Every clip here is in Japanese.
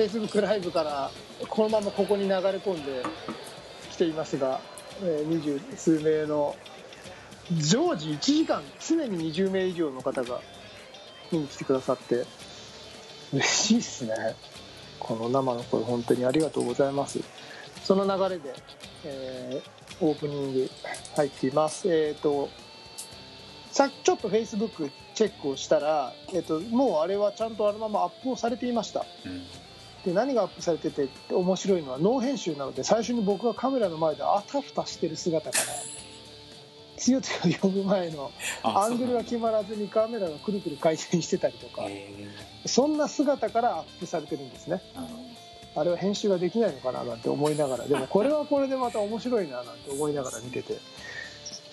Facebook ライブからこのままここに流れ込んできていますが、えー、二十数名の常時1時間常に20名以上の方が見に来てくださって。嬉しいですね。この生の声本当にありがとうございます。その流れで、えー、オープニング入っています。えっ、ー、とさっきちょっとフェイスブックチェックをしたら、えっと、もうあれはちゃんとあのままアップをされていました、うん、で何がアップされてて面白いのはノー編集なので最初に僕がカメラの前であたふたしてる姿からつよつよ呼ぶ前のアングルが決まらずにカメラがくるくる回転してたりとか。そんな姿からアップされてるんですね。あれは編集ができないのかななんて思いながら。でもこれはこれでまた面白いななんて思いながら見てて、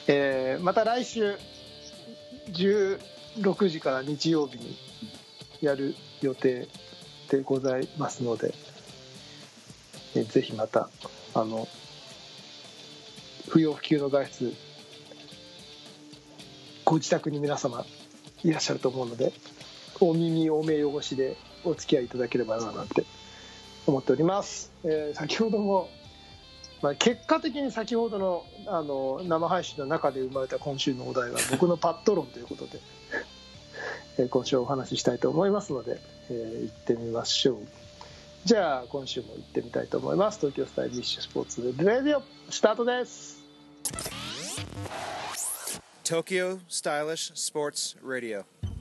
えー、また来週16時から日曜日にやる予定でございますので、えぜひまたあの不要不急の外出ご自宅に皆様いらっしゃると思うのでお耳お目汚しでお付き合いいただければななんて思っております、えー、先ほども、まあ、結果的に先ほどのあの生配信の中で生まれた今週のお題は僕のパッド論ということでえ今週お話ししたいと思いますので、えー、行ってみましょう。じゃあ今週も行ってみたいと思います。東京スタイリッシュスポーツレディオスタートです。東京スタイリッシュスポーツレディオ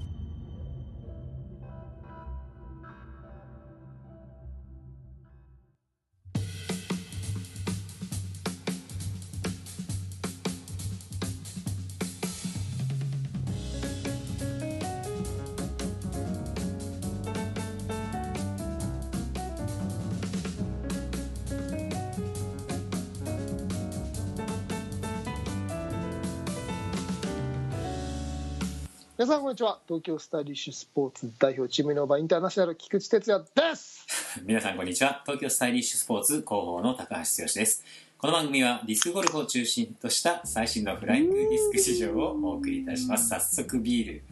皆さんこんにちは。東京スタイリッシュスポーツ代表チームノーバーインターナショナル菊池哲也です。皆さんこんにちは。東京スタイリッシュスポーツ広報の高橋剛です。この番組はディスクゴルフを中心とした最新のフライングディスク市場をお送りいたします。早速ビール。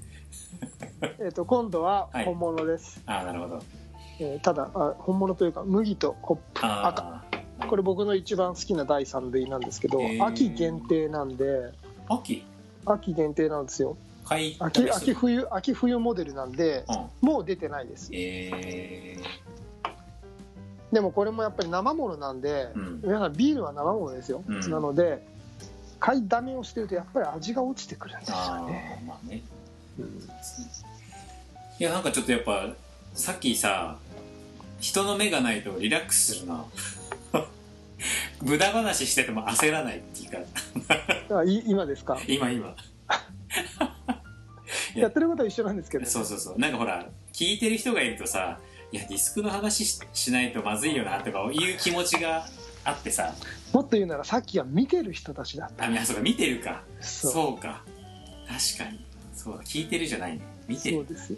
えっと今度は本物です、はい、ああなるほど、えー、ただあ本物というか麦とホップ。赤。これ僕の一番好きな第3類なんですけど、秋限定なんで。秋？秋限定なんですよ秋秋冬秋冬モデルなんで、うん、もう出てないです、えー、でもこれもやっぱり生ものなんで、うん、皆さんビールは生ものですよ、うん、なので買いだめをしてるとやっぱり味が落ちてくるんですよね。まあね、いやなんかちょっとやっぱさっきさ人の目がないとリラックスするな。無駄話してても焦らないっていうか。今ですか？今今 やってることは一緒なんですけど、ね、そうそうそう。なんかほら聞いてる人がいるとさいやディスクの話しないとまずいよなとかいう気持ちがあってさ。もっと言うならさっきは見てる人たちだった。あそうか見てるか。そう。か。確かに。そう聞いてるじゃないね。見てる。そうです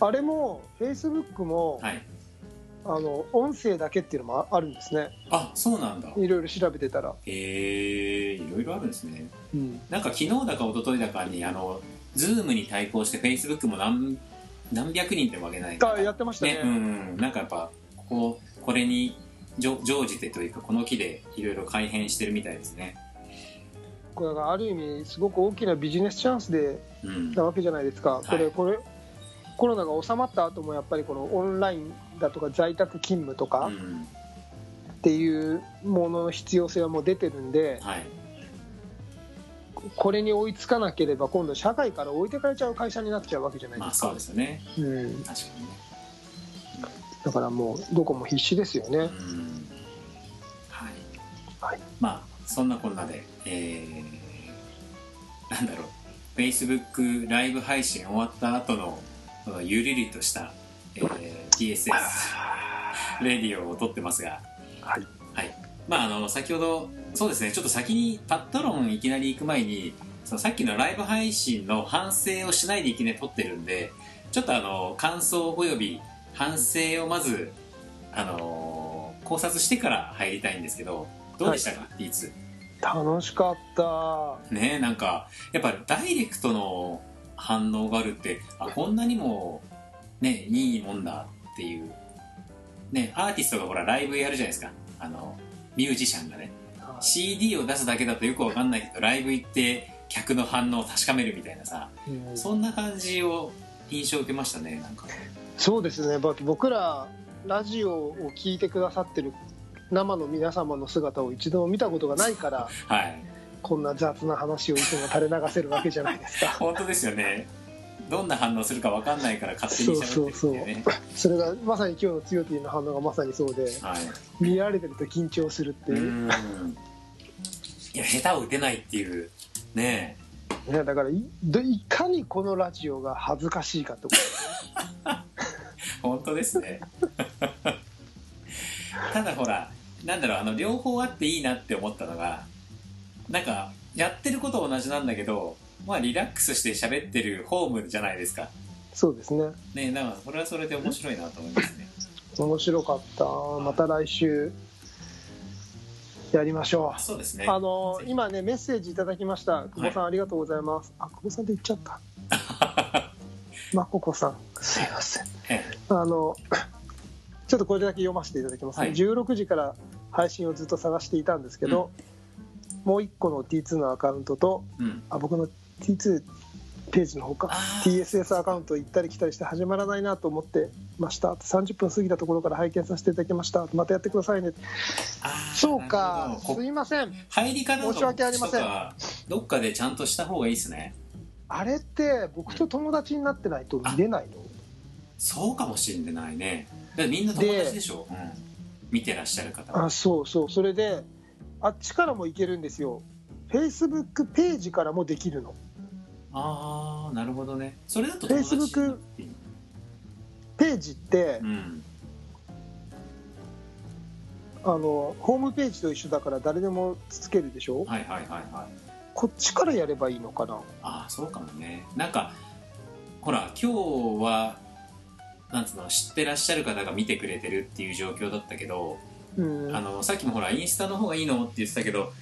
あれもフェイスブックも、はい、あの音声だけっていうのもあるんですね。あそうなんだ。いろいろ調べてたら。へえいろいろあるんですね、うん、なんか昨日だか一昨日だかにあのズームに対抗してフェイスブックも何何百人ってわけないかやってましたね。ね、うん、なんかやっぱこここれに乗じてというかこの木でいろいろ改変してるみたいですね。これがある意味すごく大きなビジネスチャンスで、うん、なわけじゃないですか、これ、はい、これコロナが収まった後もやっぱりこのオンラインだとか在宅勤務とか、うん、っていうものの必要性はもう出てるんで、はい、これに追いつかなければ今度社会から置いてかれちゃう会社になっちゃうわけじゃないですか。まあ、そうですよね、うん、確かにね。だからもうどこも必死ですよね。はい、はい、まあそんなこんなで、えー、なんだろう。フェイスブックライブ配信終わった後ののゆるりとした、えー、TSS レディオを撮ってますが、はい、はい、まああの先ほどそうですね。ちょっと先にパッドロンいきなり行く前にそのさっきのライブ配信の反省をしないでいきなり撮ってるんでちょっとあの感想および反省をまずあの考察してから入りたいんですけどどうでしたか、はい、T2 楽しかった。ねなんかやっぱダイレクトの反応があるってあこんなにもねいいもんだっっていう。ねアーティストがほらライブやるじゃないですか。あのミュージシャンがね。はい CD を出すだけだとよくわかんないけどライブ行って客の反応を確かめるみたいなさうん。そんな感じを印象を受けましたねなんか。そうですね。ぼ僕らラジオを聞いてくださってる生の皆様の姿を一度も見たことがないからはい。こんな雑な話をいつも垂れ流せるわけじゃないですか。本当ですよね。どんな反応するかわかんないから勝手に喋ってるっていうね。それがまさに今日の強 T の反応がまさにそうではい。見られてると緊張するっていう、うんいや下手を打てないっていうねね、だからいどいかにこのラジオが恥ずかしいかってこと。本当ですね。ただほらなんだろうあの両方あっていいなって思ったのがなんかやってること同じなんだけどまあリラックスして喋ってるホームじゃないですか。そうですね。ねだからそれはそれで面白いなと思いますね。面白かった。また来週やりましょあそうですね。うあの今ねメッセージいただきました。久保さん、ありがとうございます。あ久保さんって言っちゃった。まここさん。すいません。えあのちょっとこれだけ読ませていただきますね、はい。16時から配信をずっと探していたんですけど、もう1個の T2 のアカウントとえうん。あ僕の T2 ページの方か。TSS アカウント行ったり来たりして始まらないなと思ってました。30分過ぎたところから拝見させていただきました。またやってくださいね。そうか。すいません。入り方の申し訳ありません。どっかでちゃんとした方がいいですね。あれって僕と友達になってないと見れないの？そうかもしれないね。みんな友達でしょ、うん、見てらっしゃる方は。あそうそう。それであっちからも行けるんですよ。Facebook ページからもできるの。ああなるほどね。それだと友達になっていいページってうんあのホームページと一緒だから誰でもつけるでしょ？はいはいはいはい。こっちからやればいいのかな？ああそうかもね。なんかほら今日はなんつうの知ってらっしゃる方が見てくれてるっていう状況だったけど、うん。あのさっきもほらインスタの方がいいのって言ってたけど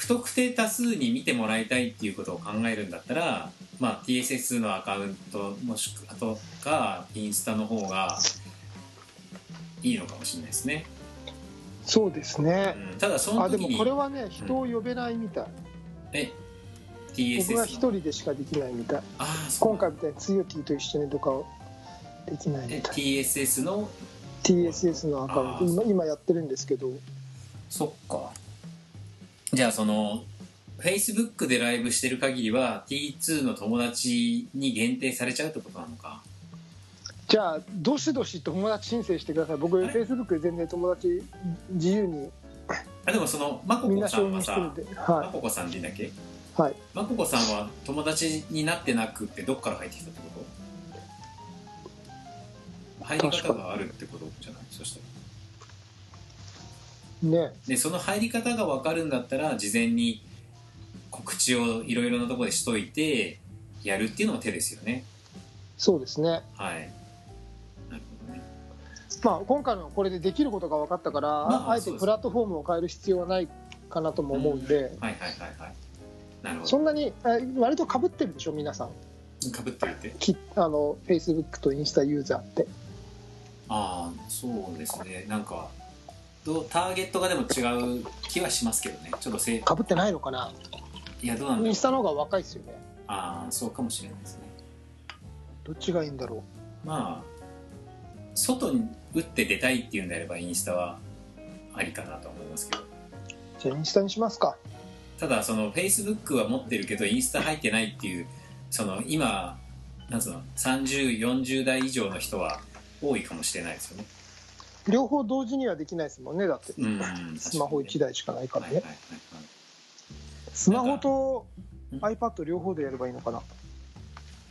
不特定多数に見てもらいたいっていうことを考えるんだったら、まあ、TSS のアカウントもしくはとかインスタの方がいいのかもしれないですね、そうですね。うん、ただそのあでもこれはね人を呼べないみたい、え僕 TSS が一の？人でしかできないみたい。あ今回みたいに強 T と一緒にとかできないえみたい。TSS の？TSS のアカウント。今今やってるんですけど。そっかじゃあその Facebook でライブしてる限りは T2 の友達に限定されちゃうってことなのか？じゃあどしどし友達申請してください。僕はい。Facebook で全然友達自由にあでもそのまここさんはさ認してるんで。まはここさんでいいんだっけ？い、はい、まここさんは友達になってなくってどっから入ってきたってこと？入り方があるってことじゃない？そしたらね。でその入り方が分かるんだったら事前に告知をいろいろなところでしといてやるっていうのも手ですよね。そうですね。はい。まあ今回のはこれでできることが分かったから、まああえてプラットフォームを変える必要はないかなとも思うんで、はいはいはいはい。なるほど。そんなにえ割とかぶってるでしょ皆さん。かぶってるって？きあの Facebook とインスタユーザーって。ああそうですね。なんかどうターゲットがでも違う気はしますけどね。ちょっとせいかぶってないのかな？いやどうなんだインスタの方が若いですよね。ああそうかもしれないですね。どっちがいいんだろまあ外に打って出たいっていうんであればインスタはありかなと思いますけど。うじゃあインスタにしますか。ただその Facebook は持ってるけどインスタ入ってないっていうその今なんつうの3040代以上の人は多いかもしれないですよね両方同時にはできないですもんね。だって、うんスマホ1台しかないからね、スマホとうん？iPad 両方でやればいいのかな。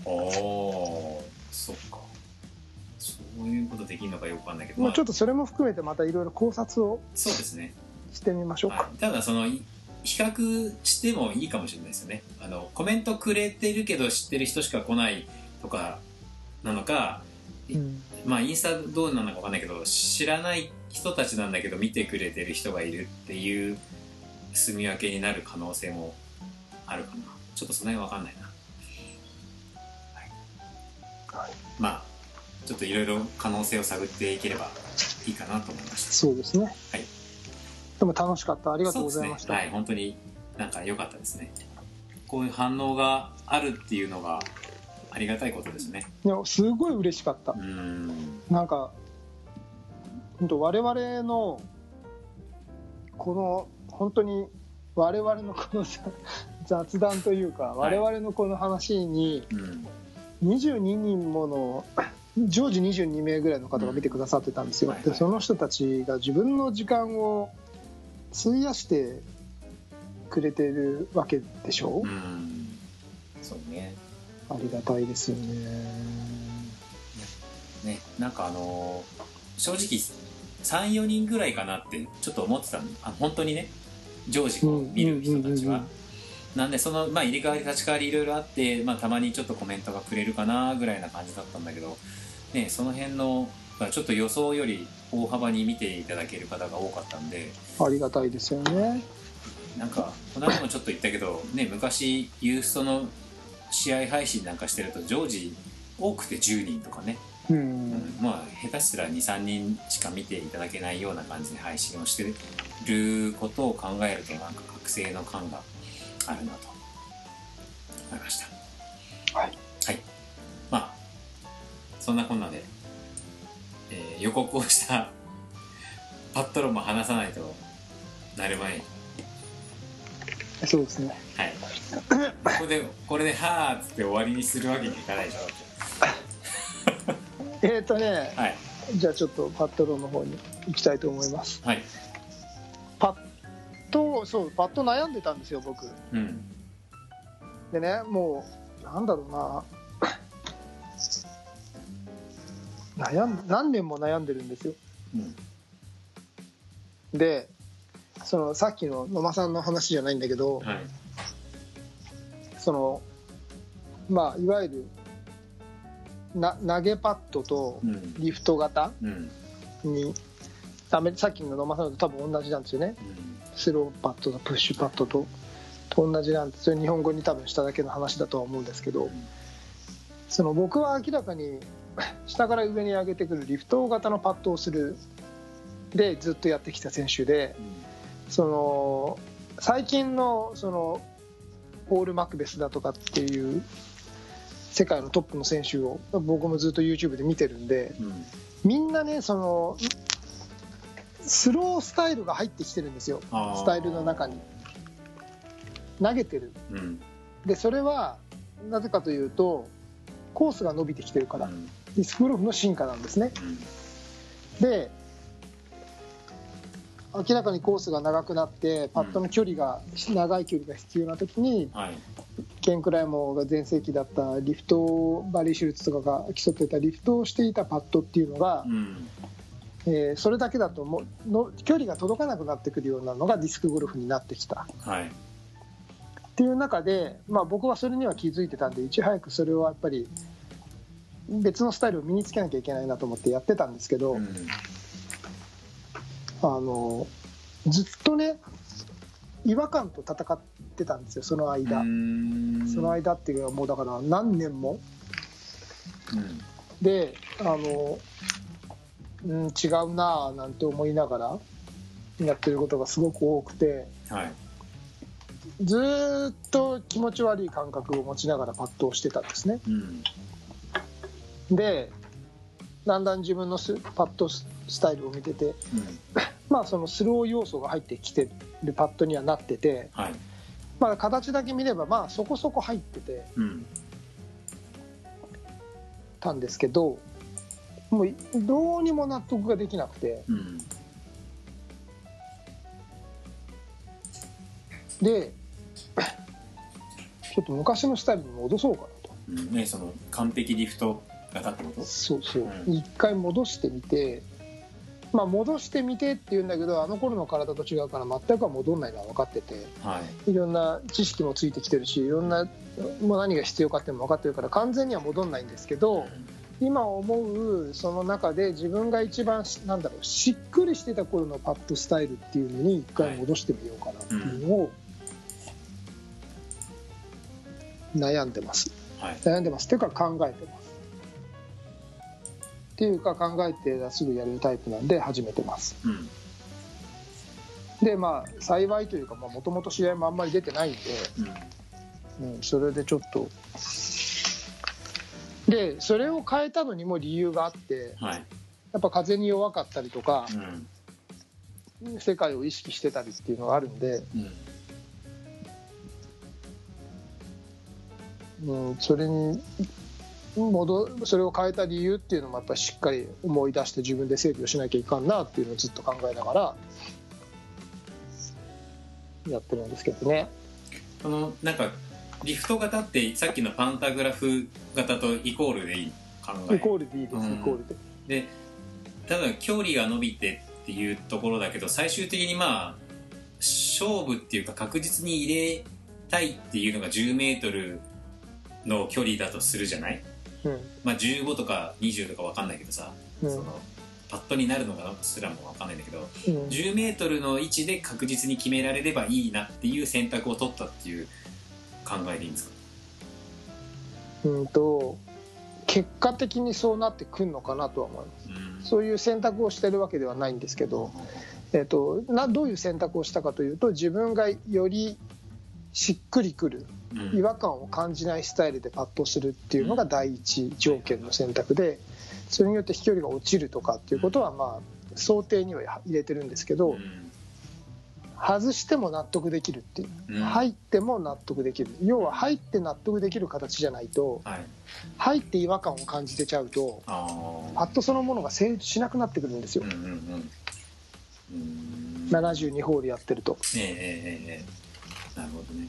おおそっか。そういうことできるのかよくわかんないけど、まあ、ちょっととそれも含めてまたいろいろ考察をそうですね、してみましょうか、はい、ただそのい比較してもいいかもしれないですよね。あのコメントくれてるけど知ってる人しか来ないとかなのかうんまあインスタどうなのかわかんないけど知らない人たちなんだけど見てくれてる人がいるっていう住み分けになる可能性もあるかな。ちょっとその辺わかんないな、はい。はい。まあちょっといろいろ可能性を探っていければいいかなと思いました。そうですね。はい。でも楽しかった。ありがとうございました、そうですね。はい。本当になんか良かったですね。こういう反応があるっていうのがありがたいことですね。いやすごい嬉しかった。ん。なんか本当我々のこの本当に我々のこのさ雑談というかはい。我々のこの話にうん。22人もの常時22名ぐらいの方が見てくださってたんですよ、でその人たちが自分の時間を費やしてくれてるわけでしょ、うん。そうねありがたいですよね。ねなんかあのー正直34人ぐらいかなってちょっと思ってたの。あ本当にね常時見る人たちは。なんでその、まあ、入れ替わり立ち替わりいろいろあって、まあ、たまにちょっとコメントがくれるかなぐらいな感じだったんだけど、ね、その辺のまあちょっと予想より大幅に見ていただける方が多かったんで。ありがたいですよね。なんかこの間もちょっと言ったけど、ね、昔ユーストの試合配信なんかしてると常時多くて10人とかね、ううん。んまあ下手したら23人しか見ていただけないような感じで配信をしてることを考えるとなんか覚醒の感があるなと思いました。はい。はい。まあそんなこんなで、えー予告をしたパットロンも話さないとなる前にそうですね。はい。ここでこれで「はーっつって終わりにするわけにいかないでしょえっ、ー、とねはい。じゃあちょっとパットロンの方に行きたいと思います。はい。パッとそうパッと悩んでたんですよ僕。うん。でねもうなんだろうな。悩ん何年も悩んでるんですよ。うん。でそのさっきの野間さんの話じゃないんだけどはい。そのまあいわゆるな投げパッドとうん。リフト型うん。にアメさっきの野間さんと多分同じなんですよね。スローパッドとプッシュパッドとと同じなんです。それ日本語に多分しただけの話だとは思うんですけどその僕は明らかに下から上に上げてくるリフト型のパッドをするでずっとやってきた選手でその最近のそのポール・マクベスだとかっていう世界のトップの選手を僕もずっと YouTube で見てるんでうん。みんなねそのスロースタイルが入ってきてるんですよ。スタイルの中に。投げてる。うん。でそれはなぜかというとコースが伸びてきてるから。うん。ディスクゴルフの進化なんですね。うん。で明らかにコースが長くなってパットの距離が長い距離が必要な時にはい。ケン・クライモーが全盛期だったリフトバリー・シュルツとかが競っていたリフトをしていたパットっていうのがう、ん。えーそれだけだともうの距離が届かなくなってくるようなのがディスクゴルフになってきた。はい。っていう中で、まあ、僕はそれには気づいてたんでいち早くそれをやっぱり別のスタイルを身につけなきゃいけないなと思ってやってたんですけど、うんあのずっとね違和感と戦ってたんですよその間、うん。その間っていうのはもうだから何年も。うん。であの、うん、違うなぁなんて思いながらやってることがすごく多くて。はい。ずーっと気持ち悪い感覚を持ちながらパットをしてたんですね。うん。でだんだん自分のスパットススタイルを見てて まあそのスロー要素が入ってきてるパットにはなってて、はい。まあ、形だけ見ればまあそこそこ入っててうんたんですけどもうどうにも納得ができなくて。うんで ちょっと昔のスタイルに戻そうかなと。うん。ねその完璧リフト型ってこと？そうそう。うん。一回戻してみてまあ戻してみてって言うんだけどあの頃の体と違うから全くは戻んないのは分かっててはい。いろんな知識もついてきてるしいろんなもう何が必要かっていうのも分かってるから完全には戻んないんですけど今思うその中で自分が一番しなんだろうしっくりしてた頃のパッドスタイルっていうのに一回戻してみようかなっていうのを悩んでます。はい。悩んでます。っていうか考えてますっていうか考えてすぐやるタイプなんで始めてます。うん。でまあ幸いというかもともと試合もあんまり出てないんで、うん。うん、それでちょっと。でそれを変えたのにも理由があってはい。やっぱ風に弱かったりとかうん。世界を意識してたりっていうのがあるんで、うん。うん、それに戻それを変えた理由っていうのもやっぱりしっかり思い出して自分で整理をしなきゃいかんなっていうのをずっと考えながらやってるんですけどね。このなんかリフト型ってさっきのパンタグラフ型とイコールでいい考え？イコールでいいです、うんイコールで。でただ距離が伸びてっていうところだけど最終的にまあ勝負っていうか確実に入れたいっていうのが 10m の距離だとするじゃない？うん。まあ15とか20とか分かんないけどさ、うん。そのパットになるのかすらも分かんないんだけどうん、10メートルの位置で確実に決められればいいなっていう選択を取ったっていう考えでいいんですか？うんと結果的にそうなってくるのかなとは思います。うん。そういう選択をしてるわけではないんですけど、えっとなどういう選択をしたかというと自分がよりしっくりくるうん。違和感を感じないスタイルでパットするっていうのが第一条件の選択でそれによって飛距離が落ちるとかっていうことはまあ想定には入れてるんですけど外しても納得できるっていう。入っても納得できる。要は入って納得できる形じゃないとはい。入って違和感を感じてちゃうとあパットそのものが成立しなくなってくるんですよ。うんうんうんうん。72ホールやってると。ええええええなるほどね。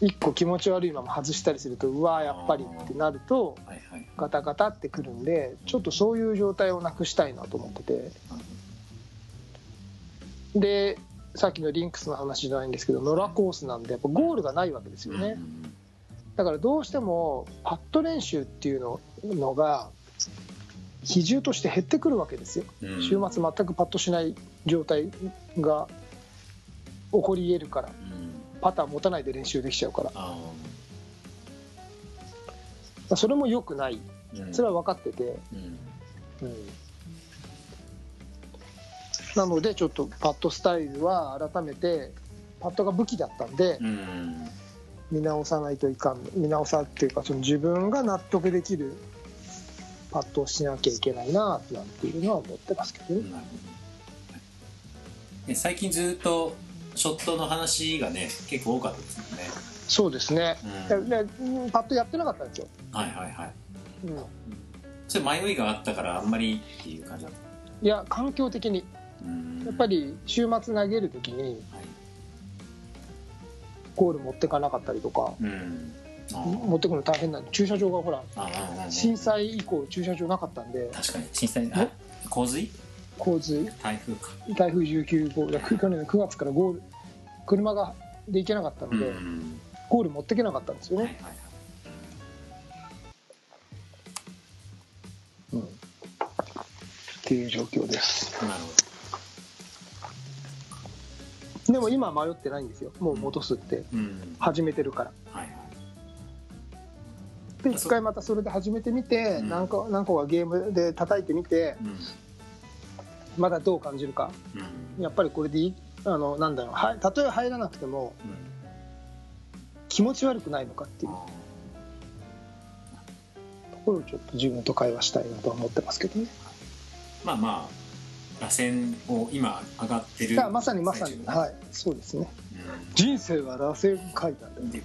1個気持ち悪いまま外したりするとうわーやっぱりってなるとはいはいガタガタってくるんでちょっとそういう状態をなくしたいなと思ってて。でさっきのリンクスの話じゃないんですけど野良コースなんでやっぱゴールがないわけですよね。うんだからどうしてもパット練習っていうののが比重として減ってくるわけですよ。うん。週末全くパットしない状態が起こり得るから。うんパターン持たないで練習できちゃうから。あそれも良くない。それは分かってて、うん。うん、なのでちょっとパットスタイルは改めてパットが武器だったんでうん。見直さないといかん見直さっていうかその自分が納得できるパットをしなきゃいけないななんていうのは思ってますけどね。最近ずっとショットの話がね結構多かったですもんね。そうですね、うん。パットやってなかったんですよ、はいはいはい。うん、それ迷いがあったからあんまりっていう感じだった？いや環境的に。うん。やっぱり週末投げる時にはい。ゴール持ってかなかったりとかうん。持ってくの大変なんで駐車場がほら震災以降駐車場なかったんで。確かに震災あ洪水？洪水台風か。台風19号だ去年の9月からゴール。車がで行けなかったので、うん。ゴール持ってけなかったんですよね、はいはいはい。うん。っていう状況です。なるほでも今は迷ってないんですよ。もう戻すって。どうん。始めてるから。はいはい。で一回またそれで始めてみて、うん。何個何個かゲームで叩いてみてうんまだどう感じるか。うん。やっぱりこれでいい？あのなんだろう。はいたとえ入らなくてもうん。気持ち悪くないのかっていう。あところをちょっと自分と会話したいなとは思ってますけどね。ーまあまあ螺旋を今上がってる。まさにまさに。はい。そうですね。うん。人生は螺旋階段だ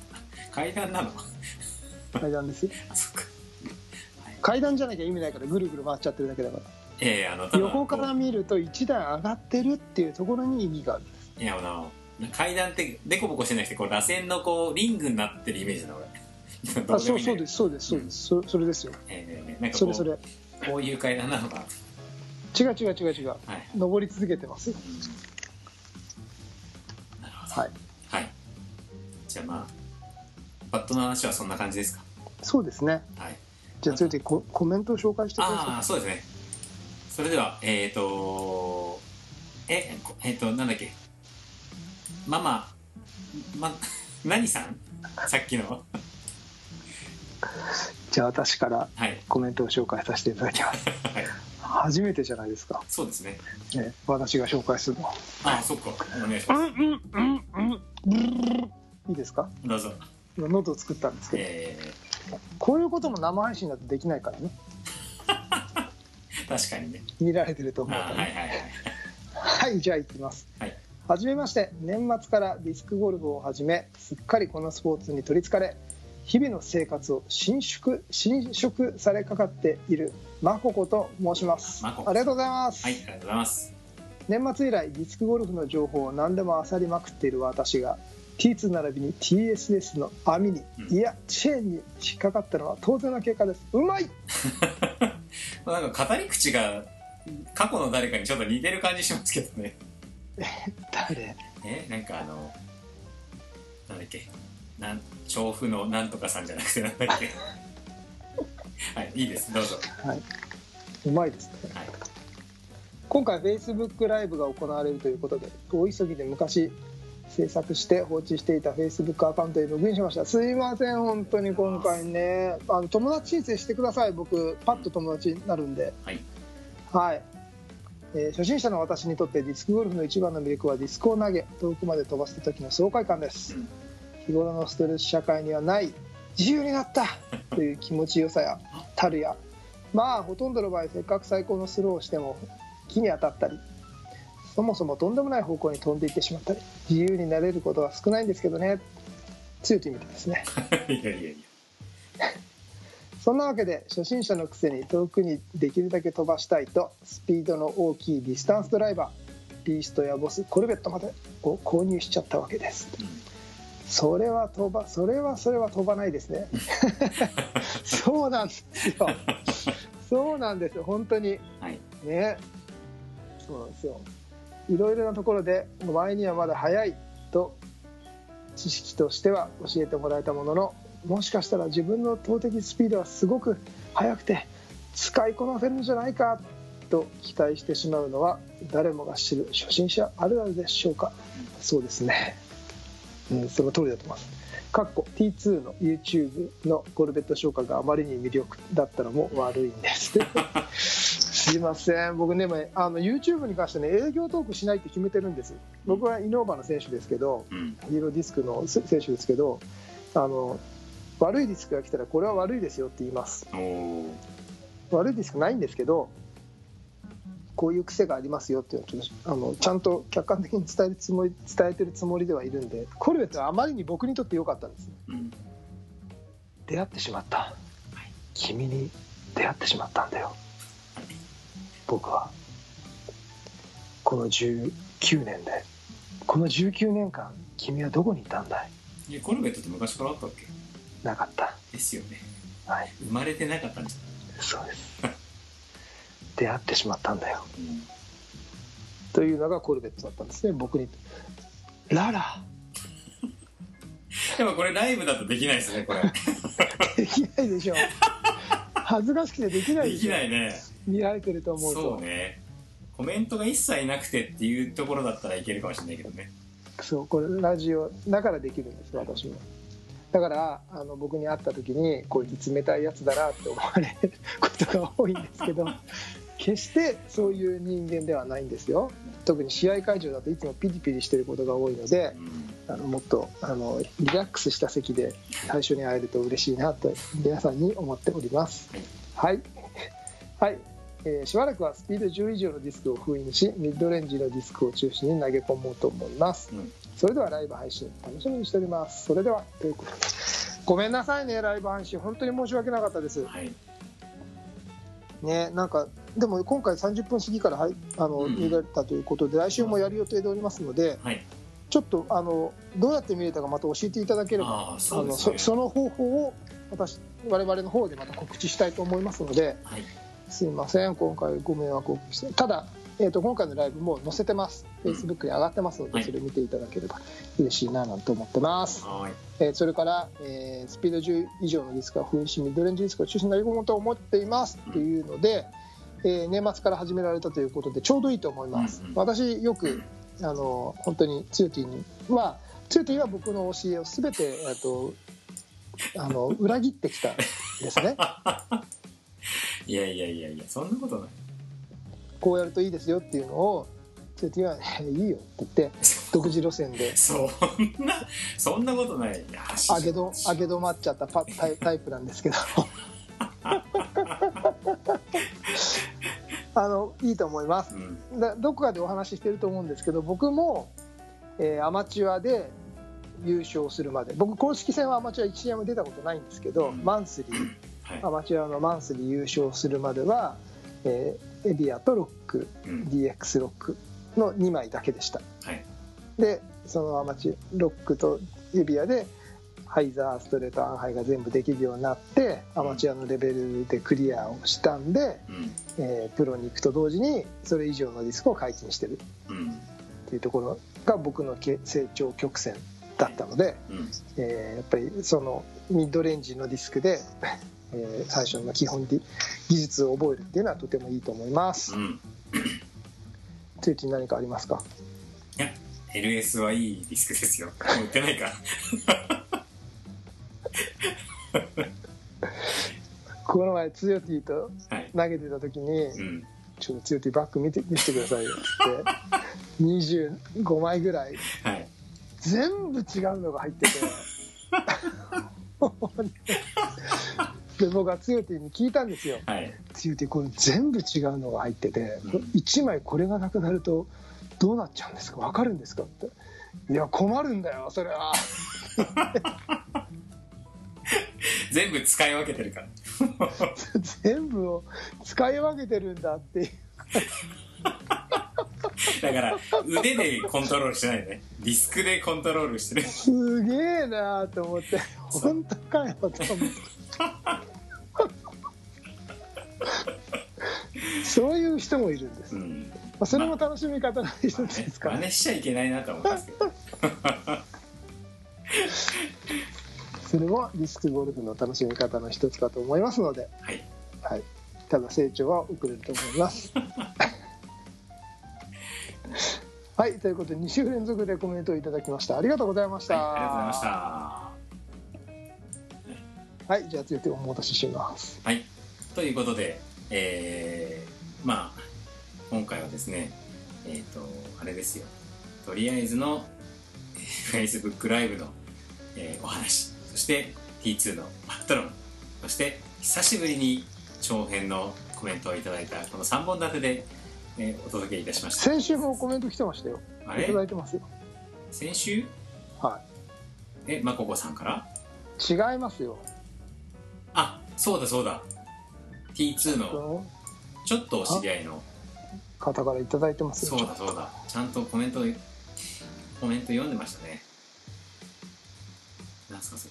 階段なの？階段ですよ。階段じゃなきゃ意味ないからぐるぐる回っちゃってるだけだからええあの横から見ると一段上がってるっていうところに意味があるいやあの階段ってデコボコしてなくてこう螺旋のこうリングになってるイメージだな俺あそうそうですすそうですそうです。そそれですよ。ええなんかこそれそれ。うこういう階段なのか。な違う違う違う違う。はい。登り続けてます。うん。なるほど。はい。はい。じゃあまあバットの話はそんな感じですか？そうですね。はい。じゃあ続いてココメントを紹介してくだあさあそうですねそれではえっ、ー、とえこえっ、となんだっけ？ママま何さん？さっきの。いじゃあ私からはい。コメントを紹介させていただきます。はい。初めてじゃないですか、そうですね。ね、私が紹介するの。はあそっか。お願いします。うんうんうんうん。いいですか？どうぞ。今ノートを作ったんですけど。えこういうことも生配信だとできないからね。ー、確かにね。見られてるとあ思うとね。はいはいはい。はいじゃあいきます。はい。はじめまして年末からディスクゴルフを始めすっかりこのスポーツに取りつかれ日々の生活を伸縮伸縮されかかっているマココと申します。マココありがとうございます、はいありがとうございます。年末以来ディスクゴルフの情報を何でも漁りまくっている私が T2 並びに TSS の網に、うん。いやチェーンに引っかかったのは当然の結果です。うまい まあなんか語り口が過去の誰かにちょっと似てる感じしますけどね。誰？えなんかあのなんだっけ？なん調布のなんとかさんじゃなくてなんだっけ？はいいいです。どうぞ。はい。うまいですね。はい。今回 Facebook ライブが行われるということで大急ぎで昔制作して放置していた Facebook アカウントにログインしました。すいません本当に今回ね。あの友達申請してください。僕パッと友達になるんで。はい。はい、えー初心者の私にとってディスクゴルフの一番の魅力はディスクを投げ遠くまで飛ばした時の爽快感です、うん。日頃のストレス社会にはない自由になった。という気持ちよさや たるや。まあほとんどの場合せっかく最高のスローをしても木に当たったりそもそもとんでもない方向に飛んでいってしまったり自由になれることは少ないんですけどね。強いという意味でですね。いやいやいや。そんなわけで初心者のくせに遠くにできるだけ飛ばしたいとスピードの大きいディスタンスドライバービーストやボスコルベットまでを購入しちゃったわけです。それは飛ばそれはそれは飛ばないですね。そうなんですよ。そうなんですよ。本当に。はい。ね。そうなんですよいろいろなところでお前にはまだ早いと知識としては教えてもらえたもののもしかしたら自分の投擲スピードはすごく速くて使いこなせるんじゃないかと期待してしまうのは誰もが知る初心者あるあるでしょうか。そうですね、うん、その通りだと思います。かっこ T2 の YouTube のコルベット紹介があまりに魅力だったのも悪いんです。すいません。僕ねあの YouTube に関してね営業トークしないって決めてるんです。僕はイノーバの選手ですけどうん。ヒーローディスクの選手ですけどあの悪いディスクが来たらこれは悪いですよって言います。悪いディスクないんですけどこういう癖がありますよっていうのあのちゃんと客観的に伝えるつもり伝えてるつもりではいるんでコルベットはあまりに僕にとって良かったんです。うん。出会ってしまった。君に出会ってしまったんだよ僕は。この19年で。この19年間君はどこにいたんだい?いやコルベットって昔からあったっけ?なかった。ですよね。はい。生まれてなかったんじそうです。出会ってしまったんだよ。うん。というのがコルベットだったんですね。僕に。ララ。でもこれライブだとできないですねこれ。できないでしょ。恥ずかしくてできないででしょ。きないね見られてると思うとそうね。コメントが一切なくてっていうところだったらいけるかもしれないけどね。そうこれラジオだからできるんです私も。だからあの僕に会った時にこいつ冷たいやつだなって思われることが多いんですけど 決してそういう人間ではないんですよ。特に試合会場だといつもピリピリしてることが多いのでうん。あのもっとあのリラックスした席で最初に会えると嬉しいなと皆さんに思っております。はい、はいえーしばらくはスピード10以上のディスクを封印しミッドレンジのディスクを中心に投げ込もうと思います。うん。それではライブ配信楽しみにしております。それではということでごめんなさいねライブ配信。本当に申し訳なかったです。はい。ねなんかでも今回30分過ぎからはいあのうん。見られたということで来週もやる予定でおりますのではい。ちょっとあのどうやって見れたかまた教えていただければああそね。そその方法を私我々の方でまた告知したいと思いますのではいすいません。今回ご迷惑をおかけして。ただ、えー、と今回のライブも載せてます。うん Facebook に上がってますので、はい。それ見ていただければ嬉しいななんて思ってます、はい。えーそれから、えースピード10以上のディスクは封印しミッドレンジディスクを中心になり込もうと思っていますっていうので、えー年末から始められたということでちょうどいいと思います、うんうん。私よくあの本当にツヨティにはツヨティは僕の教えを全てえっとあの裏切ってきたんですね いやいやいやいやそんなことないこうやるといいですよっていうのをつよてぃは「いいよ」って言って独自路線で。そんなそんなことない。いや上げど上げ止まっちゃったパタイタイプなんですけど。あのいいと思います。うん。だどこかでお話ししてると思うんですけど僕も、えーアマチュアで優勝するまで。僕公式戦はアマチュア1試合も出たことないんですけど、うん。マンスリーはい。アマチュアのマンスリー優勝するまでは、えーエビアとロックうん。DX ロックの2枚だけでした。はい。でそのアマチュアロックとエビアでハイザーストレートアンハイが全部できるようになってアマチュアのレベルでクリアをしたんで、うん。えープロに行くと同時にそれ以上のディスクを解禁してる。うん。っていうところが僕のけ成長曲線だったので、うん。えーやっぱりそのミッドレンジのディスクで、えー最初の基本的技術を覚えるっていうのはとてもいいと思います。う。ん。つい何かありますか？いや LS はいいディスクですよ。もう売ってないか この前つよティとはい。投げてた時にうん「ちょっとつよティバッグ見て見せてくださいよ」って25枚ぐらい。はい。全部違うのが入ってて で僕はつよティに聞いたんですよ。はい。つよティこれ全部違うのが入っててうん。これ1枚これがなくなるとどうなっちゃうんですか？分かるんですか？って「いや困るんだよそれは」全部使い分けてるから。全部を使い分けてるんだっていう。だから腕でコントロールしてないよね。ディスクでコントロールしてる。すげえなと思って。本当かよと思ってそういう人もいるんです、まうん。あ、それも楽しみ方の一つですから、真似しちゃいけないなと思いますけど。それもディスクゴルフの楽しみ方の一つかと思いますので、はい。はい、ただ成長は遅れると思います。はいということで2週連続でコメントをいただきました。ありがとうございました、はいありがとうございました。はいじゃあ続いてお戻しします。はい、ということで、えーまあ今回はですねえっ、とあれですよ。とりあえずのえー Facebook ライブの、えーお話。そして T2 のパットロン。そして久しぶりに長編のコメントをいただいたこの3本立てで、えーお届けいたしました。先週もコメント来てましたよ。あれ？いただいてますよ。先週？はえまここさんから？い違いますよ。あそうだそうだ。T2 のこのちょっとお知り合いの。方からいただいてますよ。そうだそうだ。ちゃんとコメントコメント読んでましたね。なんすかそ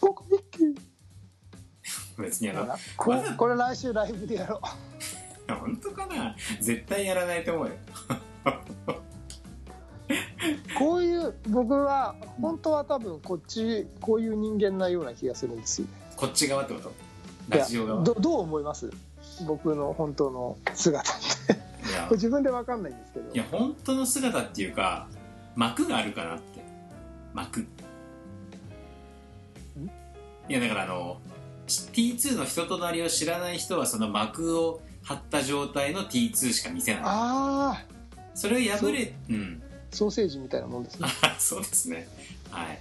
僕ミッキー。れ別にあのほらこれこれ来週ライブでやろう。本当かな？絶対やらないと思うよ。こういう僕は本当は多分こっちこういう人間なような気がするんですよこっち側ってこと？ラジオ側？どどう思います？僕の本当の姿って。自分で分かんないんですけど。いや本当の姿っていうか幕があるかなって。幕。いやだからあの T2 の人となりを知らない人はその幕を張った状態の T2 しか見せない。ああそれを破れう。ん。ソーセージみたいなもんですね。あ そうですね。はい。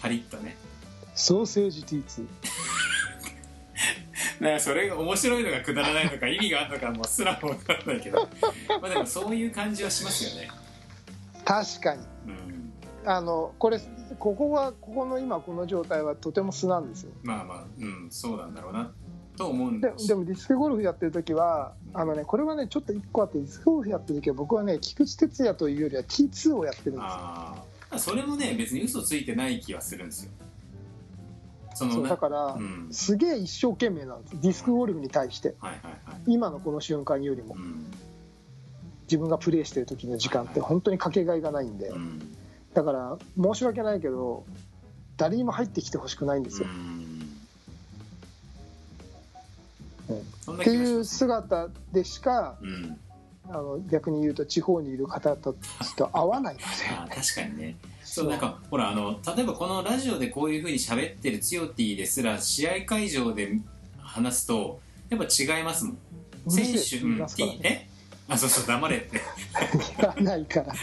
パリッとね。ソーセージ T2 だからそれが面白いのかくだらないのか意味があるのかもうすらも分からないけど。まあでもそういう感じはしますよね。確かに。うん。あのこれここはここの今この状態はとても素なんですよ。まあまあうんそうなんだろうなと思うんでだでもディスクゴルフやってる時はあのねこれはねちょっと一個あってディスクゴルフやってる時は僕はね菊池哲也というよりは T2 をやってるんですよ。ああそれもね別に嘘ついてない気はするんですよそのそうなだから、うん。すげえ一生懸命なんです。ディスクゴルフに対して。はいはいはい。今のこの瞬間よりも。うん。自分がプレーしてる時の時間って本当にかけがえがないんで。うん。だから申し訳ないけど誰にも入ってきてほしくないんですよ、うん。っていう姿でしかうん。あの逆に言うと地方にいる方たちと合わないので。確かにねそうなんかほらあの例えばこのラジオでこういうふうに喋ってるつよティですら試合会場で話すとやっぱ違いますもん。選手、うんえ？あそうそう黙れって。言わないから。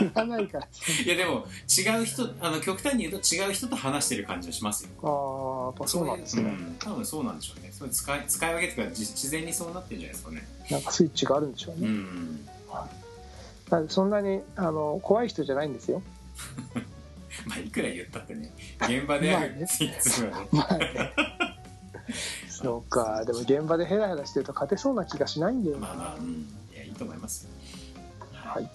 言わないから。いやでも違う人あの極端に言うと違う人と話してる感じがしますよ。ああやっぱそうなんですね、いうん。多分そうなんでしょうね。それ使い使い分けとかじ自然にそうなってるんじゃないですかね。なんかスイッチがあるんでしょううね、んだってそんなにあの怖い人じゃないんですよ まあいくら言ったってね現場であるいつもねまあね。そうか。でも現場でヘラヘラしてると勝てそうな気がしないんだよな、まあまあ、うん、いやいいと思いますよ。はい。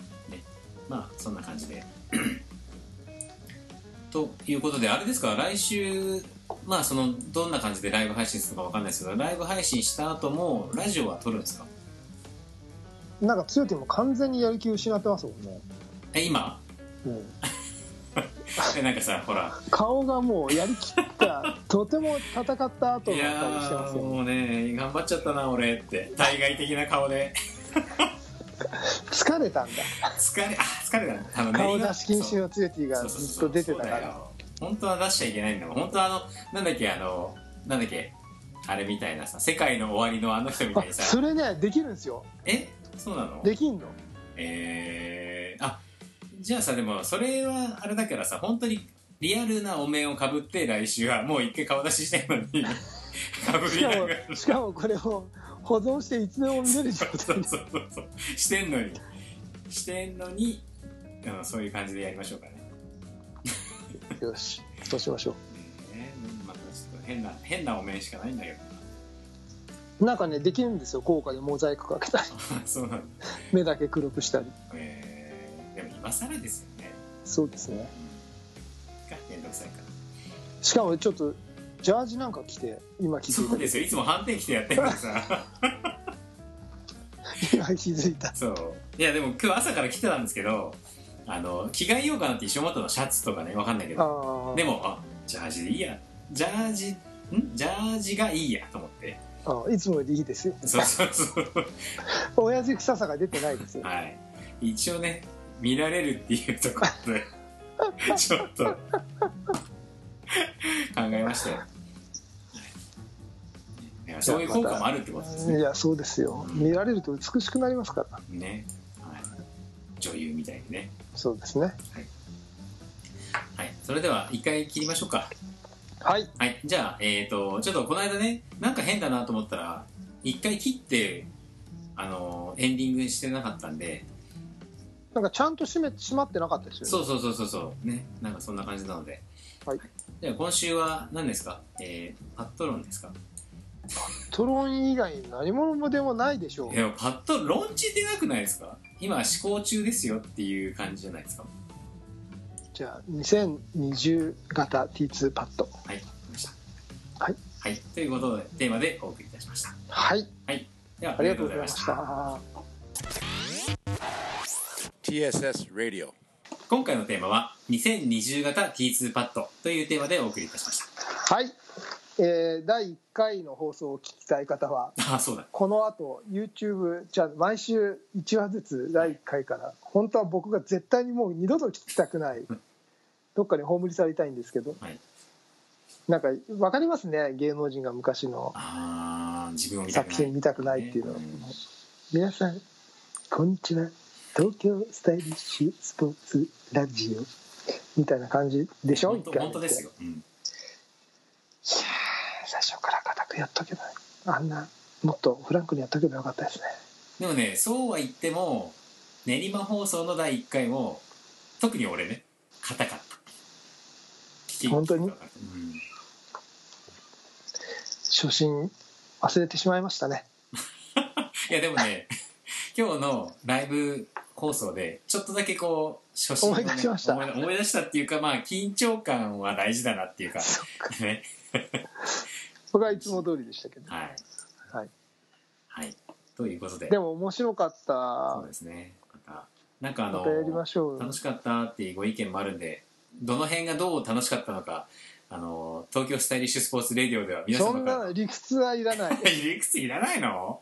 まあそんな感じで。ということであれですか？来週まあそのどんな感じでライブ配信するかわかんないですけどライブ配信した後もラジオは撮るんですか？なんか強気も完全にやる気失ってますもんね、え今？うん、えなんかさほら。顔がもうやりきったとても戦った後の顔いやしてますよ。ーもうね頑張っちゃったな俺って。対外的な顔で。疲れたんだ。疲れあ疲れたあの顔出し禁止の強気がそう。そうそうずっと出てたから。本当は出しちゃいけないんだもん。本当はあのなんだっけあのなんだっけあれみたいなさ世界の終わりのあの人みたいにさ。あそれねできるんですよ。え？そうなの？できんの。えー、あじゃあさでもそれはあれだからさ本当にリアルなお面をかぶって来週はもう一回顔出ししてんのにかぶしかりながら。もしかもこれを保存していつでも見れる状そう態そうそうそう。してんのに。してんのに、うん、そういう感じでやりましょうかね。よし。そうしましょねまたちょっと変な変なお面しかないんだけど。うなんかねできるんですよ。効果でモザイクかけたり。な そうなんだ。目だけ黒くしたり。えー、でも今更ですよね。そうですね。うん。がめんどくさいから。しかもちょっとジャージなんか着て今気づいた。そうですよ。いつも反転着てやってるからさ。今気づいた。そう。いやでも今日朝から来てたんですけどあの着替えようかなって一瞬思ったのシャツとかねわかんないけど。でもあジャージでいいや。ジャージん？ジャージがいいやと思って。あいつもよりいいですよ。そうそうそう。親父臭さが出てないですよ。はい。一応ね見られるっていうところで ちょっと考えましたよ、そういう効果もあるってことですね。いやそうですよ。見られると美しくなりますから。ね、はい、女優みたいにね。そうですね。はい。それでは一回切りましょうか。はい。はい。じゃあえっ、とちょっとこの間ねなんか変だなと思ったら一回切ってあのエンディングしてなかったんでなんかちゃんと閉め閉まってなかったですよね。そうそうそうそうそう。ね。なんかそんな感じなので。はい。じゃあ今週は何ですか？えー、パットロンですか？トロン以外何者でもないでしょう。いやパッとロンチ出なくないですか？今試行中ですよっていう感じじゃないですか？じゃあ2020型 T2 パッドはいはい、はい、ということでテーマでお送りいたしました。はい。ではありがとうございました。TSS Radio. 今回のテーマは2020型 T2 パッドというテーマでお送りいたしましはい、えー第1回の放送を聞きたい方はたあそうだ。この後 YouTube じゃあ毎週1話ずつ第1回から本当は僕が絶対にもう二度と聞きたくないどっかに葬り去りたいんですけど。はい。なんか分かりますね芸能人が昔のあー自分を見たくない。作品見たくないっていうのは。ね皆さんこんにちは東京スタイリッシュスポーツラジオみたいな感じでしょ？本当本当ですよ、うん、いやー最初から固くやっとけばあんなもっとフランクにやっとけばよかったですね。でもねそうは言っても練馬放送の第1回も特に俺ね硬かった。本当に？うん。初心忘れてしまいましたね。いやでもね今日のライブ放送でちょっとだけこう初心を、ね、思い出しました。思い出したっていうかまあ緊張感は大事だなっていうかそっか。ね。僕はいつも通りでしたけど、はい。はい、はい。ということで。でも面白かっそうたですね。またなんかあのま楽しかったっていうご意見もあるんでどの辺がどう楽しかったのかあの東京スタイリッシュスポーツレディオでは皆そん様から。な理屈はいらない。理屈いらないの？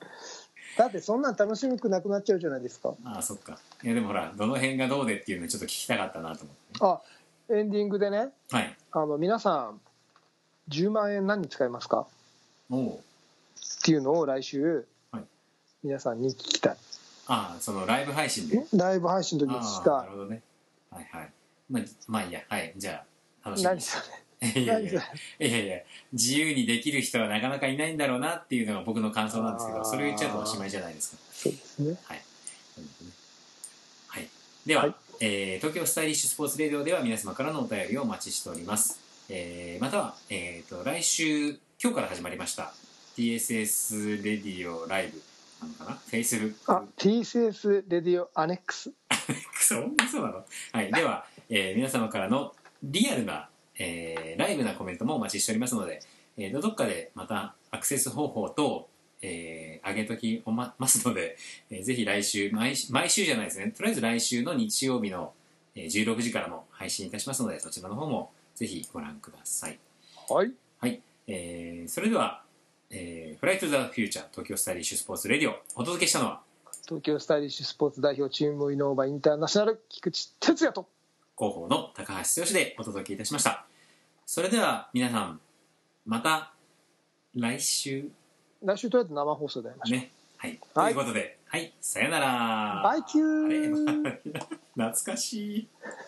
だってそんなん楽しくなくなっちゃうじゃないですか。ああそっか。いやでもほらどの辺がどうでっていうのちょっと聞きたかったなと思って。ねあエンディングでねはい。あの皆さん10万円何に使いますか？っていうのを来週、はい。皆さんに聞きたい。ああそのライブ配信で。ライブ配信の時にああしなたるほどね。はいはい。まあまあいいや。はい。じゃあ楽しみに。何それ？いやいやいや自由にできる人はなかなかいないんだろうなっていうのが僕の感想なんですけどそれを言っちゃうとおしまいじゃないですか。そうですね。はい。はい。では、はい。えー東京スタイリッシュスポーツレディオでは皆様からのお便りをお待ちしております、えーまたは、えー、と来週今日から始まりました TSS レディオライブなのかな？Facebook あ TCS レディオアネックス。そんなそうなの？はい。では、えー皆様からのリアルな、えーライブなコメントもお待ちしておりますので、えーどっかでまたアクセス方法等、えー上げときますので、えーぜひ来週毎週、毎週じゃないですね。とりあえず来週の日曜日の、えー16時からも配信いたしますので、そちらの方もぜひご覧ください。はいはい。えーそれでは、えー Fly to the Future 東京スタイリッシュスポーツレディオお届けしたのは東京スタイリッシュスポーツ代表チームイノーバインターナショナル菊池哲也と広報の高橋剛でお届けいたしましたそれでは皆さんまた来週。来週とりあえず生放送で会いましょう、ね。はい、はい。ということで。はい。さよなら。バイキュー。懐かしい「